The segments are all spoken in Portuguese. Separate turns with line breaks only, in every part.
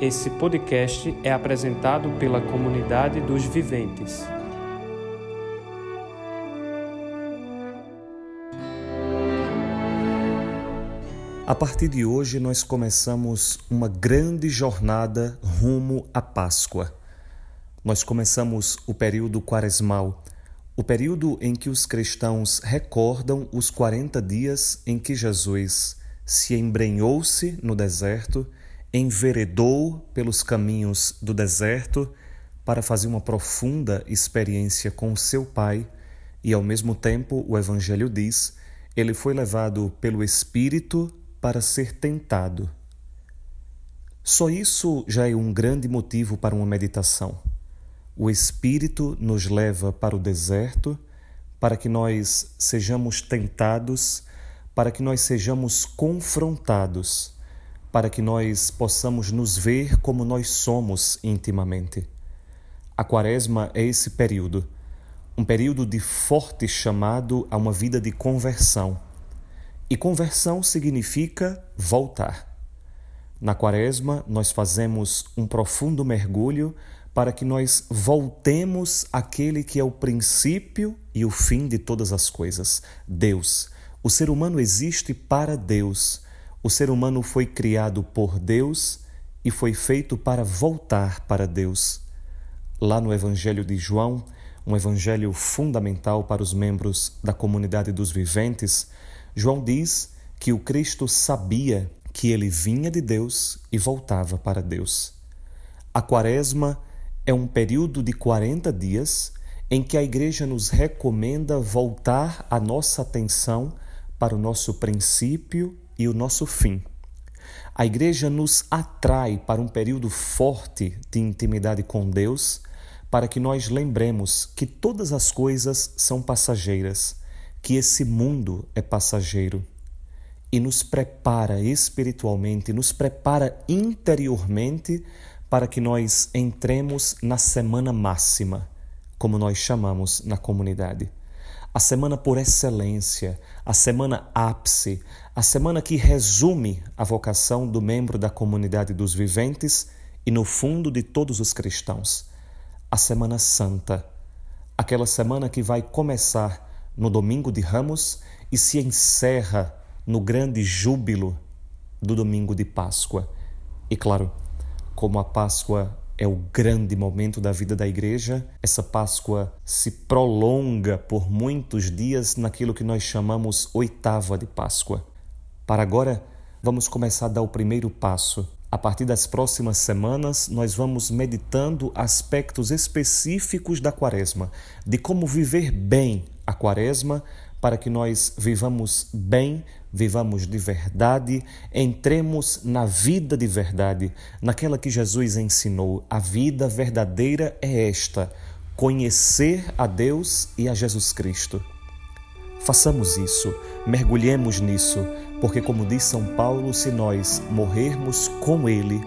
Esse podcast é apresentado pela comunidade dos viventes.
A partir de hoje, nós começamos uma grande jornada rumo à Páscoa. Nós começamos o período quaresmal, o período em que os cristãos recordam os 40 dias em que Jesus se embrenhou-se no deserto enveredou pelos caminhos do deserto para fazer uma profunda experiência com seu Pai e, ao mesmo tempo, o Evangelho diz, ele foi levado pelo Espírito para ser tentado. Só isso já é um grande motivo para uma meditação. O Espírito nos leva para o deserto para que nós sejamos tentados, para que nós sejamos confrontados para que nós possamos nos ver como nós somos intimamente. A Quaresma é esse período, um período de forte chamado a uma vida de conversão. E conversão significa voltar. Na Quaresma, nós fazemos um profundo mergulho para que nós voltemos àquele que é o princípio e o fim de todas as coisas, Deus. O ser humano existe para Deus o ser humano foi criado por Deus e foi feito para voltar para Deus. Lá no Evangelho de João, um evangelho fundamental para os membros da comunidade dos viventes, João diz que o Cristo sabia que ele vinha de Deus e voltava para Deus. A Quaresma é um período de 40 dias em que a Igreja nos recomenda voltar a nossa atenção para o nosso princípio e o nosso fim. A igreja nos atrai para um período forte de intimidade com Deus, para que nós lembremos que todas as coisas são passageiras, que esse mundo é passageiro. E nos prepara espiritualmente, nos prepara interiormente para que nós entremos na semana máxima, como nós chamamos na comunidade a semana por excelência, a semana ápice, a semana que resume a vocação do membro da comunidade dos viventes e, no fundo, de todos os cristãos. A Semana Santa, aquela semana que vai começar no domingo de Ramos e se encerra no grande júbilo do domingo de Páscoa. E claro, como a Páscoa é o grande momento da vida da igreja. Essa Páscoa se prolonga por muitos dias naquilo que nós chamamos oitava de Páscoa. Para agora, vamos começar a dar o primeiro passo. A partir das próximas semanas, nós vamos meditando aspectos específicos da Quaresma, de como viver bem a Quaresma para que nós vivamos bem, vivamos de verdade, entremos na vida de verdade, naquela que Jesus ensinou. A vida verdadeira é esta: conhecer a Deus e a Jesus Cristo. Façamos isso, mergulhemos nisso, porque, como diz São Paulo, se nós morrermos com Ele,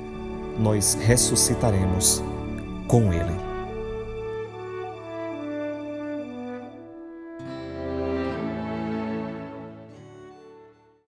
nós ressuscitaremos com Ele.